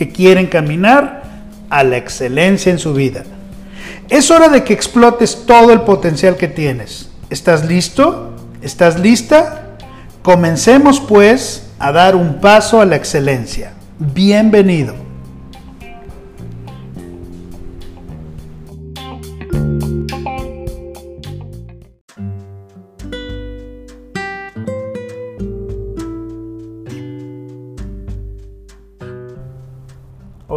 que quieren caminar a la excelencia en su vida. Es hora de que explotes todo el potencial que tienes. ¿Estás listo? ¿Estás lista? Comencemos pues a dar un paso a la excelencia. Bienvenido.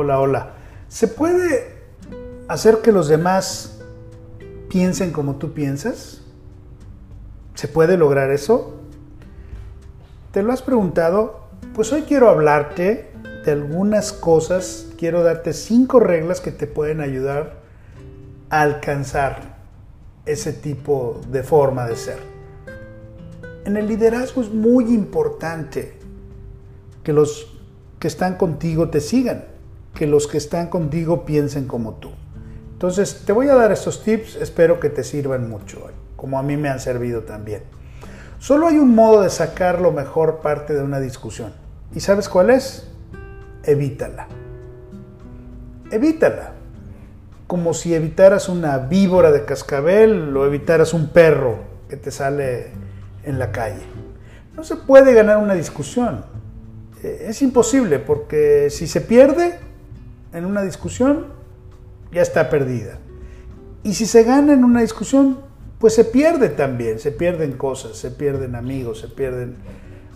Hola, hola. ¿Se puede hacer que los demás piensen como tú piensas? ¿Se puede lograr eso? ¿Te lo has preguntado? Pues hoy quiero hablarte de algunas cosas, quiero darte cinco reglas que te pueden ayudar a alcanzar ese tipo de forma de ser. En el liderazgo es muy importante que los que están contigo te sigan, que los que están contigo piensen como tú. Entonces, te voy a dar estos tips, espero que te sirvan mucho, como a mí me han servido también. Solo hay un modo de sacar lo mejor parte de una discusión. ¿Y sabes cuál es? Evítala. Evítala. Como si evitaras una víbora de cascabel o evitaras un perro que te sale en la calle. No se puede ganar una discusión. Eh, es imposible porque si se pierde en una discusión, ya está perdida. Y si se gana en una discusión, pues se pierde también, se pierden cosas, se pierden amigos, se pierden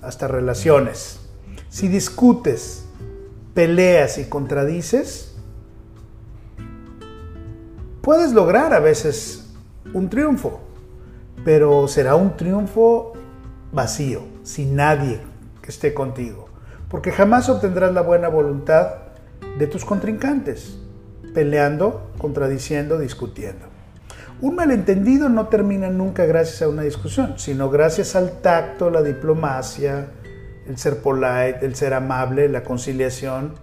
hasta relaciones. Si discutes, peleas y contradices, puedes lograr a veces un triunfo, pero será un triunfo vacío, sin nadie que esté contigo, porque jamás obtendrás la buena voluntad de tus contrincantes peleando, contradiciendo, discutiendo. Un malentendido no termina nunca gracias a una discusión, sino gracias al tacto, la diplomacia, el ser polite, el ser amable, la conciliación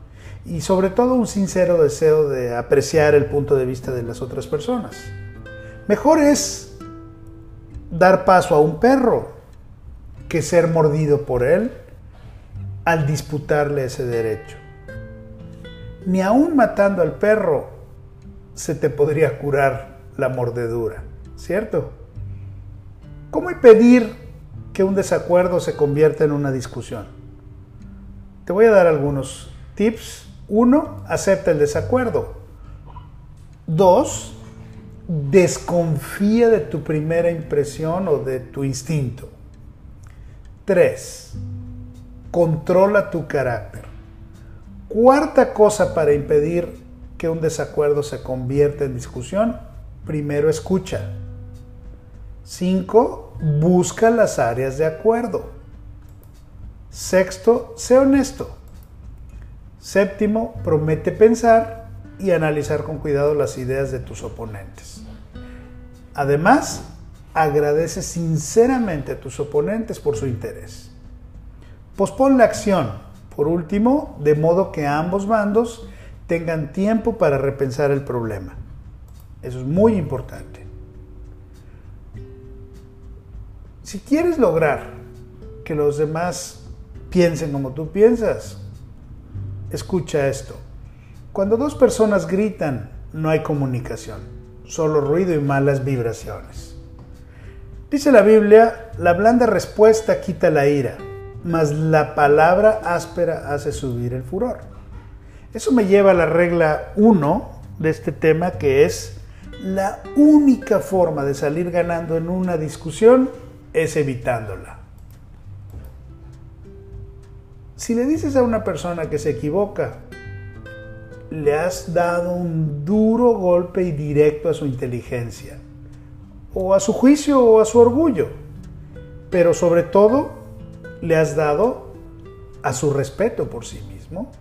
y sobre todo un sincero deseo de apreciar el punto de vista de las otras personas. Mejor es dar paso a un perro que ser mordido por él al disputarle ese derecho ni aún matando al perro se te podría curar la mordedura, ¿cierto? ¿Cómo impedir que un desacuerdo se convierta en una discusión? Te voy a dar algunos tips. Uno, acepta el desacuerdo. Dos, desconfía de tu primera impresión o de tu instinto. Tres, controla tu carácter. Cuarta cosa para impedir que un desacuerdo se convierta en discusión, primero escucha. Cinco, busca las áreas de acuerdo. Sexto, sé honesto. Séptimo, promete pensar y analizar con cuidado las ideas de tus oponentes. Además, agradece sinceramente a tus oponentes por su interés. Pospon la acción por último, de modo que ambos bandos tengan tiempo para repensar el problema. Eso es muy importante. Si quieres lograr que los demás piensen como tú piensas, escucha esto. Cuando dos personas gritan, no hay comunicación, solo ruido y malas vibraciones. Dice la Biblia, la blanda respuesta quita la ira, mas la palabra áspera hace subir el furor. Eso me lleva a la regla 1 de este tema que es la única forma de salir ganando en una discusión es evitándola. Si le dices a una persona que se equivoca, le has dado un duro golpe y directo a su inteligencia, o a su juicio o a su orgullo, pero sobre todo le has dado a su respeto por sí mismo.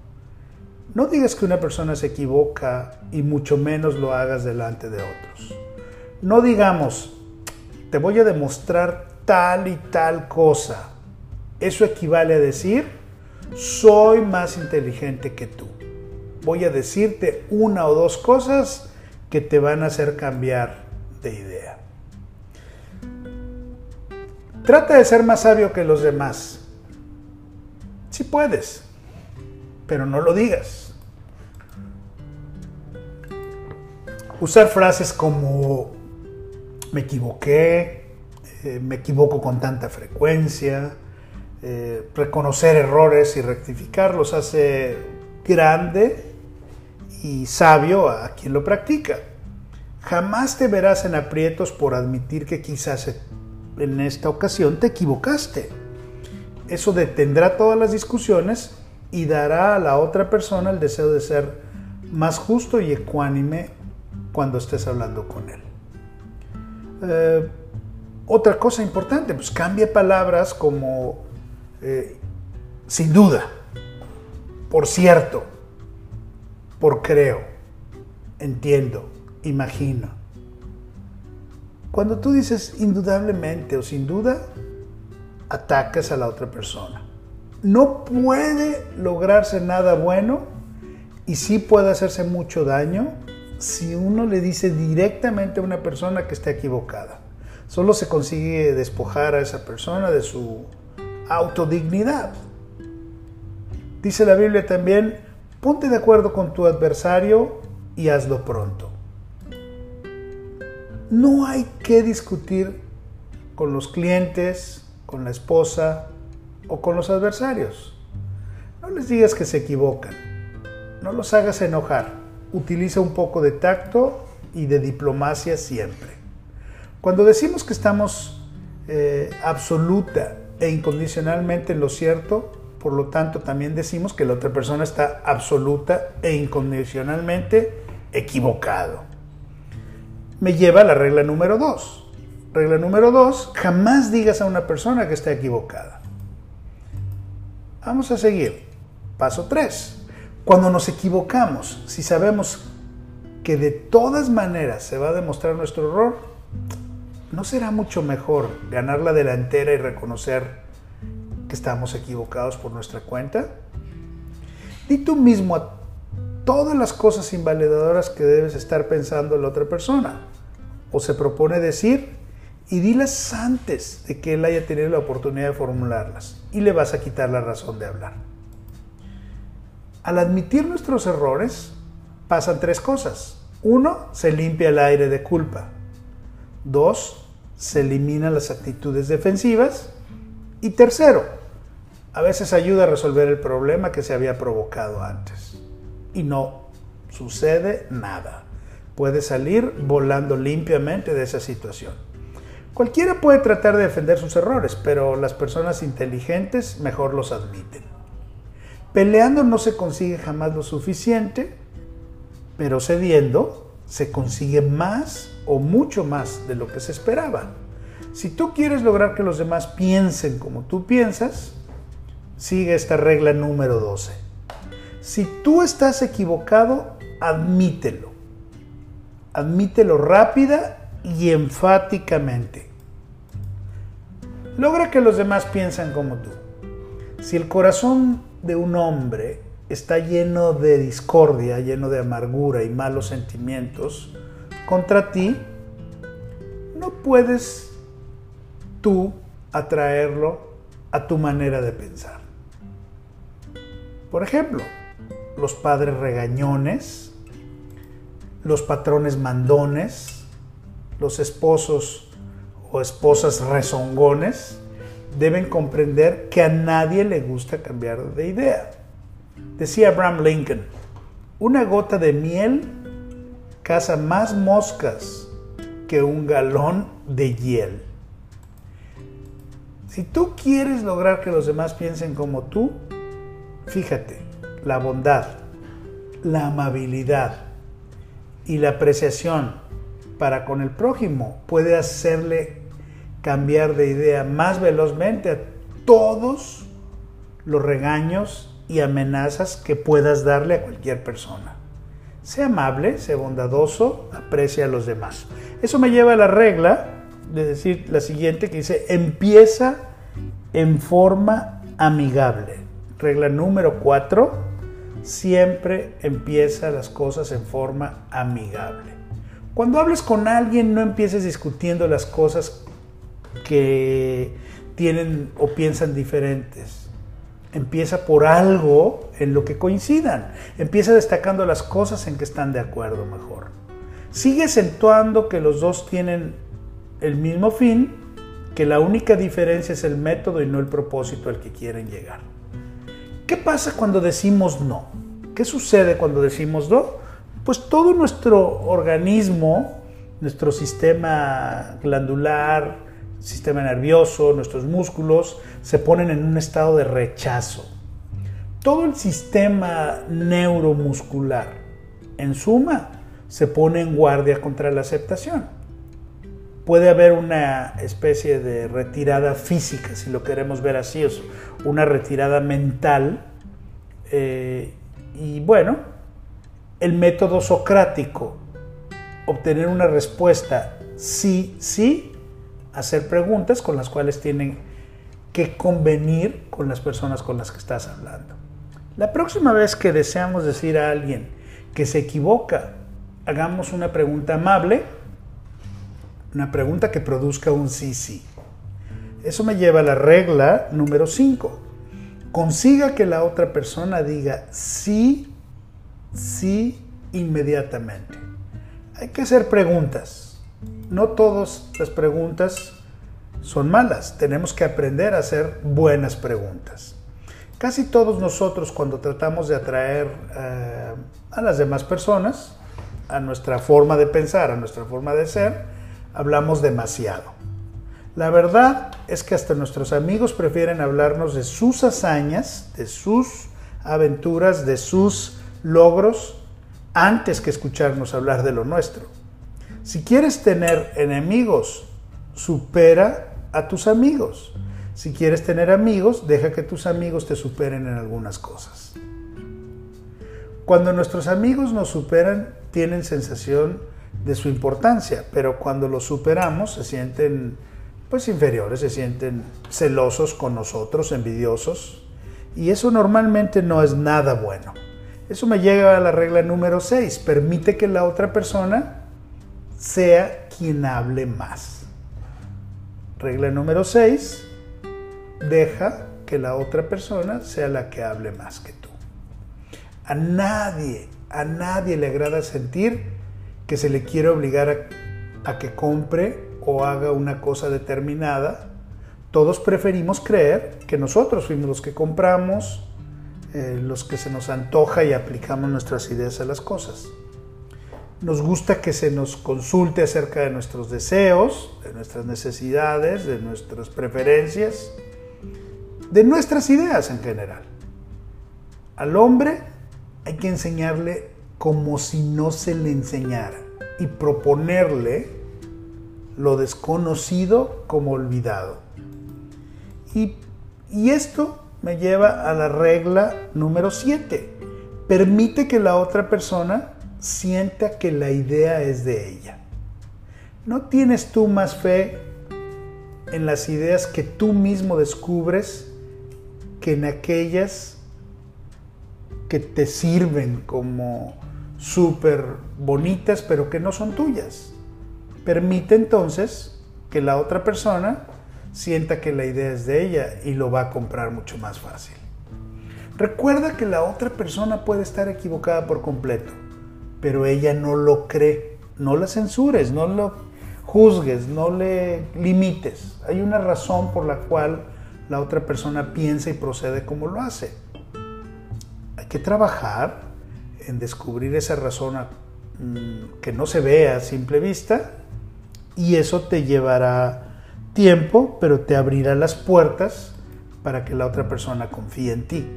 No digas que una persona se equivoca y mucho menos lo hagas delante de otros. No digamos, te voy a demostrar tal y tal cosa. Eso equivale a decir, soy más inteligente que tú. Voy a decirte una o dos cosas que te van a hacer cambiar de idea. Trata de ser más sabio que los demás. Si puedes, pero no lo digas. usar frases como me equivoqué, eh, me equivoco con tanta frecuencia, eh, reconocer errores y rectificarlos hace grande y sabio a quien lo practica. Jamás te verás en aprietos por admitir que quizás en esta ocasión te equivocaste. Eso detendrá todas las discusiones y dará a la otra persona el deseo de ser más justo y ecuánime cuando estés hablando con él. Eh, otra cosa importante, pues cambia palabras como eh, sin duda, por cierto, por creo, entiendo, imagino. Cuando tú dices indudablemente o sin duda, atacas a la otra persona. No puede lograrse nada bueno y sí puede hacerse mucho daño si uno le dice directamente a una persona que está equivocada. Solo se consigue despojar a esa persona de su autodignidad. Dice la Biblia también, ponte de acuerdo con tu adversario y hazlo pronto. No hay que discutir con los clientes, con la esposa o con los adversarios. No les digas que se equivocan. No los hagas enojar utiliza un poco de tacto y de diplomacia siempre. Cuando decimos que estamos eh, absoluta e incondicionalmente en lo cierto, por lo tanto también decimos que la otra persona está absoluta e incondicionalmente equivocado. Me lleva a la regla número dos. Regla número dos, jamás digas a una persona que está equivocada. Vamos a seguir. Paso 3. Cuando nos equivocamos, si sabemos que de todas maneras se va a demostrar nuestro error, ¿no será mucho mejor ganar la delantera y reconocer que estamos equivocados por nuestra cuenta? Di tú mismo a todas las cosas invalidadoras que debes estar pensando en la otra persona. O se propone decir y dilas antes de que él haya tenido la oportunidad de formularlas. Y le vas a quitar la razón de hablar. Al admitir nuestros errores, pasan tres cosas. Uno, se limpia el aire de culpa. Dos, se eliminan las actitudes defensivas. Y tercero, a veces ayuda a resolver el problema que se había provocado antes. Y no sucede nada. Puede salir volando limpiamente de esa situación. Cualquiera puede tratar de defender sus errores, pero las personas inteligentes mejor los admiten. Peleando no se consigue jamás lo suficiente, pero cediendo se consigue más o mucho más de lo que se esperaba. Si tú quieres lograr que los demás piensen como tú piensas, sigue esta regla número 12. Si tú estás equivocado, admítelo. Admítelo rápida y enfáticamente. Logra que los demás piensen como tú. Si el corazón de un hombre está lleno de discordia, lleno de amargura y malos sentimientos contra ti, no puedes tú atraerlo a tu manera de pensar. Por ejemplo, los padres regañones, los patrones mandones, los esposos o esposas rezongones, deben comprender que a nadie le gusta cambiar de idea. Decía Abraham Lincoln, Una gota de miel caza más moscas que un galón de hiel. Si tú quieres lograr que los demás piensen como tú, fíjate, la bondad, la amabilidad y la apreciación para con el prójimo puede hacerle cambiar de idea más velozmente a todos los regaños y amenazas que puedas darle a cualquier persona. Sea amable, sea bondadoso, aprecia a los demás. Eso me lleva a la regla de decir la siguiente que dice, empieza en forma amigable. Regla número 4, siempre empieza las cosas en forma amigable. Cuando hables con alguien, no empieces discutiendo las cosas que tienen o piensan diferentes. Empieza por algo en lo que coincidan. Empieza destacando las cosas en que están de acuerdo mejor. Sigue acentuando que los dos tienen el mismo fin, que la única diferencia es el método y no el propósito al que quieren llegar. ¿Qué pasa cuando decimos no? ¿Qué sucede cuando decimos no? Pues todo nuestro organismo, nuestro sistema glandular, sistema nervioso, nuestros músculos, se ponen en un estado de rechazo. Todo el sistema neuromuscular, en suma, se pone en guardia contra la aceptación. Puede haber una especie de retirada física, si lo queremos ver así, una retirada mental. Eh, y bueno, el método socrático, obtener una respuesta sí, sí, hacer preguntas con las cuales tienen que convenir con las personas con las que estás hablando. La próxima vez que deseamos decir a alguien que se equivoca, hagamos una pregunta amable, una pregunta que produzca un sí, sí. Eso me lleva a la regla número 5. Consiga que la otra persona diga sí, sí inmediatamente. Hay que hacer preguntas no todas las preguntas son malas. Tenemos que aprender a hacer buenas preguntas. Casi todos nosotros cuando tratamos de atraer eh, a las demás personas, a nuestra forma de pensar, a nuestra forma de ser, hablamos demasiado. La verdad es que hasta nuestros amigos prefieren hablarnos de sus hazañas, de sus aventuras, de sus logros, antes que escucharnos hablar de lo nuestro. Si quieres tener enemigos, supera a tus amigos. Si quieres tener amigos, deja que tus amigos te superen en algunas cosas. Cuando nuestros amigos nos superan, tienen sensación de su importancia, pero cuando los superamos se sienten pues inferiores, se sienten celosos con nosotros, envidiosos, y eso normalmente no es nada bueno. Eso me llega a la regla número 6, permite que la otra persona sea quien hable más. Regla número 6, deja que la otra persona sea la que hable más que tú. A nadie, a nadie le agrada sentir que se le quiere obligar a, que compre o haga una cosa determinada. Todos preferimos creer que nosotros fuimos los que compramos, eh, los que se nos antoja y aplicamos nuestras ideas a las cosas. Nos gusta que se nos consulte acerca de nuestros deseos, de nuestras necesidades, de nuestras preferencias, de nuestras ideas en general. Al hombre hay que enseñarle como si no se le enseñara y proponerle lo desconocido como olvidado. Y, y esto me lleva a la regla número 7. Permite que la otra persona sienta que la idea es de ella. ¿No tienes tú más fe en las ideas que tú mismo descubres que en aquellas que te sirven como súper bonitas pero que no son tuyas? Permite entonces que la otra persona sienta que la idea es de ella y lo va a comprar mucho más fácil. Recuerda que la otra persona puede estar equivocada por completo pero ella no lo cree. No la censures, no lo juzgues, no le limites. Hay una razón por la cual la otra persona piensa y procede como lo hace. Hay que trabajar en descubrir esa razón mm, que no se ve a simple vista y eso te llevará tiempo, pero te abrirá las puertas para que la otra persona confíe en ti.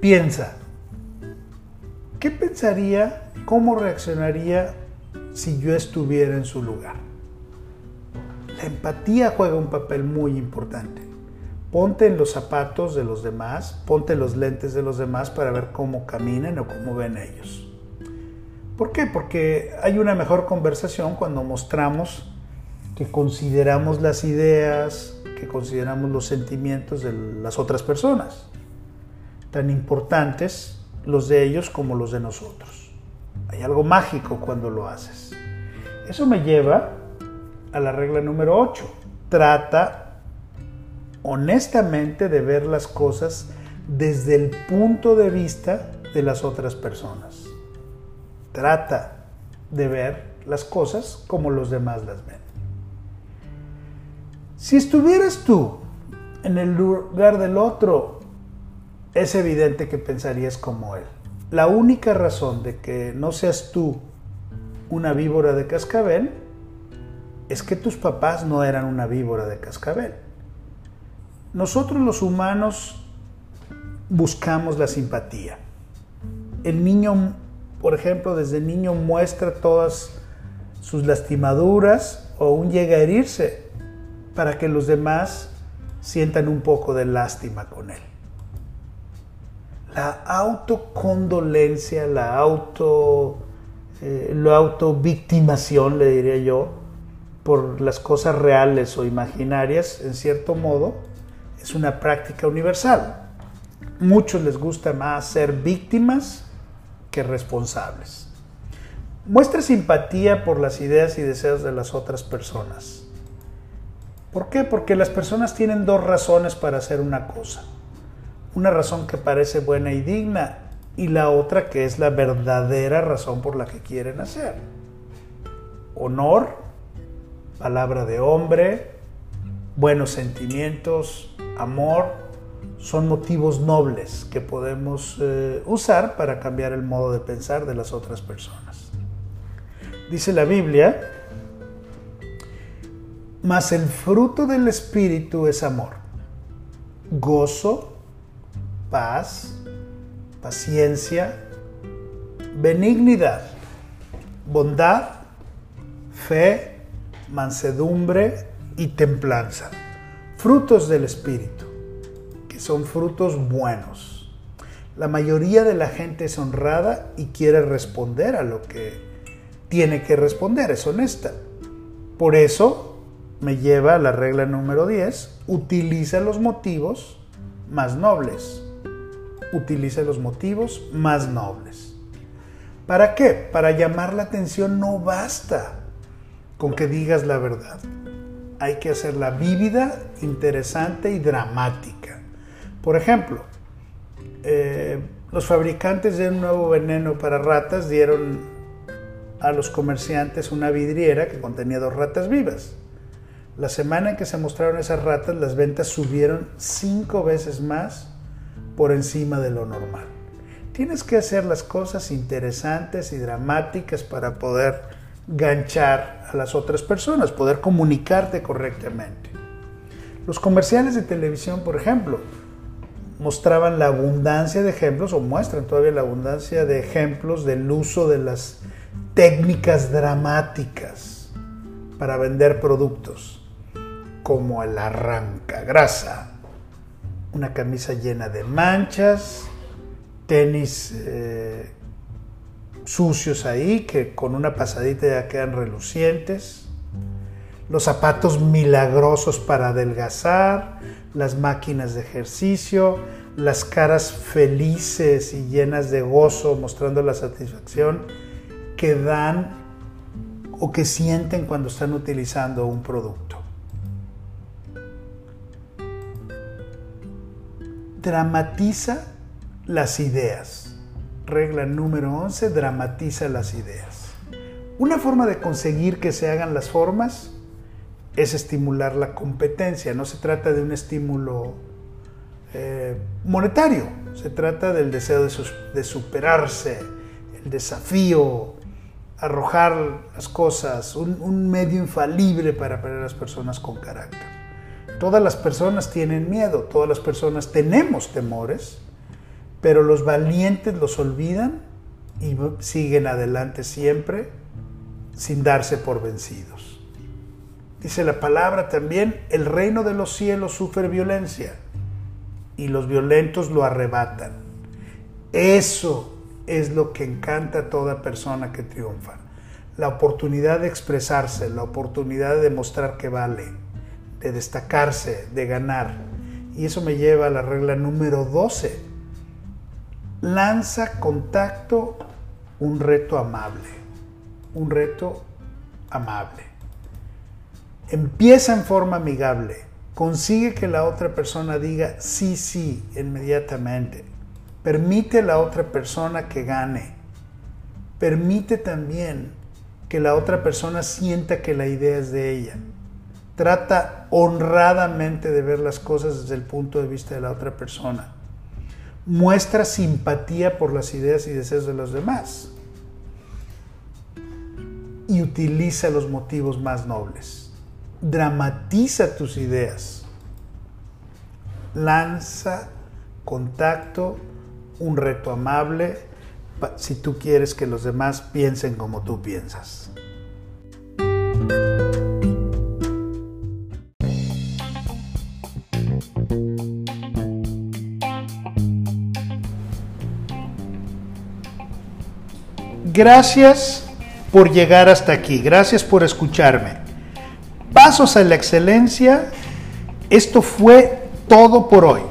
Piensa, ¿qué pensaría, cómo reaccionaría si yo estuviera en su lugar? La empatía juega un papel muy importante. Ponte en los zapatos de los demás, ponte los lentes de los demás para ver cómo caminan o cómo ven ellos. ¿Por qué? Porque hay una mejor conversación cuando mostramos que consideramos las ideas, que consideramos los sentimientos de las otras personas, tan importantes los de ellos como los de nosotros. Hay algo mágico cuando lo haces. Eso me lleva a la regla número 8. Trata honestamente de ver las cosas desde el punto de vista de las otras personas. Trata de ver las cosas como los demás las ven. Si estuvieras tú en el lugar del otro, es evidente que pensarías como él. La única razón de que no seas tú una víbora de cascabel es que tus papás no eran una víbora de cascabel. Nosotros los humanos buscamos la simpatía. El niño, por ejemplo, desde niño muestra todas sus lastimaduras o aún llega a herirse para que los demás sientan un poco de lástima con él. La autocondolencia, la auto, eh, la autovictimación, le diría yo, por las cosas reales o imaginarias, en cierto modo, es una práctica universal. Muchos les gusta más ser víctimas que responsables. Muestra simpatía por las ideas y deseos de las otras personas ¿Por qué? Porque las personas tienen dos razones para hacer una cosa. Una razón que parece buena y digna y la otra que es la verdadera razón por la que quieren hacer. Honor, palabra de hombre, buenos sentimientos, amor, son motivos nobles que podemos eh, usar para cambiar el modo de pensar de las otras personas. Dice la Biblia mas el fruto del Espíritu es amor, gozo, paz, paciencia, benignidad, bondad, fe, mansedumbre y templanza. Frutos del Espíritu, que son frutos buenos. La mayoría de la gente es honrada y quiere responder a lo que tiene que responder, es honesta. Por eso me lleva a la regla número 10, utiliza los motivos más nobles. Utiliza los motivos más nobles. ¿Para qué? Para llamar la atención no basta con que digas la verdad. Hay que hacerla vívida, interesante y dramática. Por ejemplo, eh, los fabricantes de un nuevo veneno para ratas dieron a los comerciantes una vidriera que contenía dos ratas vivas. La semana en que se mostraron esas ratas, las ventas subieron cinco veces más por encima de lo normal. Tienes que hacer las cosas interesantes y dramáticas para poder ganchar las otras personas, poder comunicarte correctamente. Los comerciales de televisión, por ejemplo, mostraban la abundancia de ejemplos, o muestran todavía la abundancia de ejemplos del uso de las técnicas dramáticas para vender productos como el grasa, una camisa llena de manchas, tenis eh, sucios ahí que con una pasadita ya quedan relucientes, los zapatos milagrosos para adelgazar, las máquinas de ejercicio, las caras felices y llenas de gozo mostrando la satisfacción que dan o que sienten cuando están utilizando un producto. dramatiza las ideas. Regla número 11, dramatiza las ideas. Una forma de conseguir que se hagan las formas es estimular la competencia. No se trata de un estímulo eh, monetario, se trata del deseo de, superarse, el desafío, arrojar las cosas, un, medio infalible para atraer a las personas con carácter. Todas las personas tienen miedo, todas las personas tenemos temores, pero los valientes los olvidan y siguen adelante siempre sin darse por vencidos. Dice la palabra también, el reino de los cielos sufre violencia y los violentos lo arrebatan. Eso es lo que encanta a toda persona que triunfa. La oportunidad de expresarse, la oportunidad de demostrar que vale, de destacarse, de ganar. Y eso me lleva a la regla número 12. Lanza contacto un reto amable. Un reto amable. Empieza en forma amigable Consigue que la otra persona diga sí, sí inmediatamente. Permite a la otra persona que gane. Permite también que la otra persona sienta que la idea es de ella. Trata honradamente de ver las cosas desde el punto de vista de la otra persona. Muestra simpatía por las ideas y deseos de los demás. Y utiliza los motivos más nobles dramatiza tus ideas. Lanza contacto, un reto amable, si tú quieres que los demás piensen como tú piensas. Gracias por llegar hasta aquí, gracias por escucharme. Pasos a la excelencia, esto fue todo por hoy.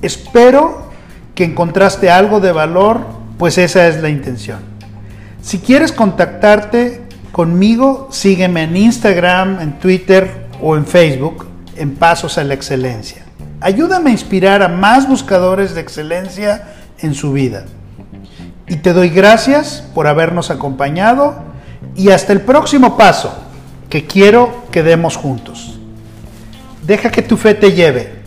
Espero que encontraste algo de valor, pues esa es la intención. Si quieres contactarte conmigo, sígueme en Instagram, en Twitter o en Facebook en Pasos a la Excelencia. Ayúdame a inspirar a más buscadores de excelencia en su vida. Y te doy gracias por habernos acompañado y hasta el próximo paso que quiero que demos juntos. Deja que tu fe te lleve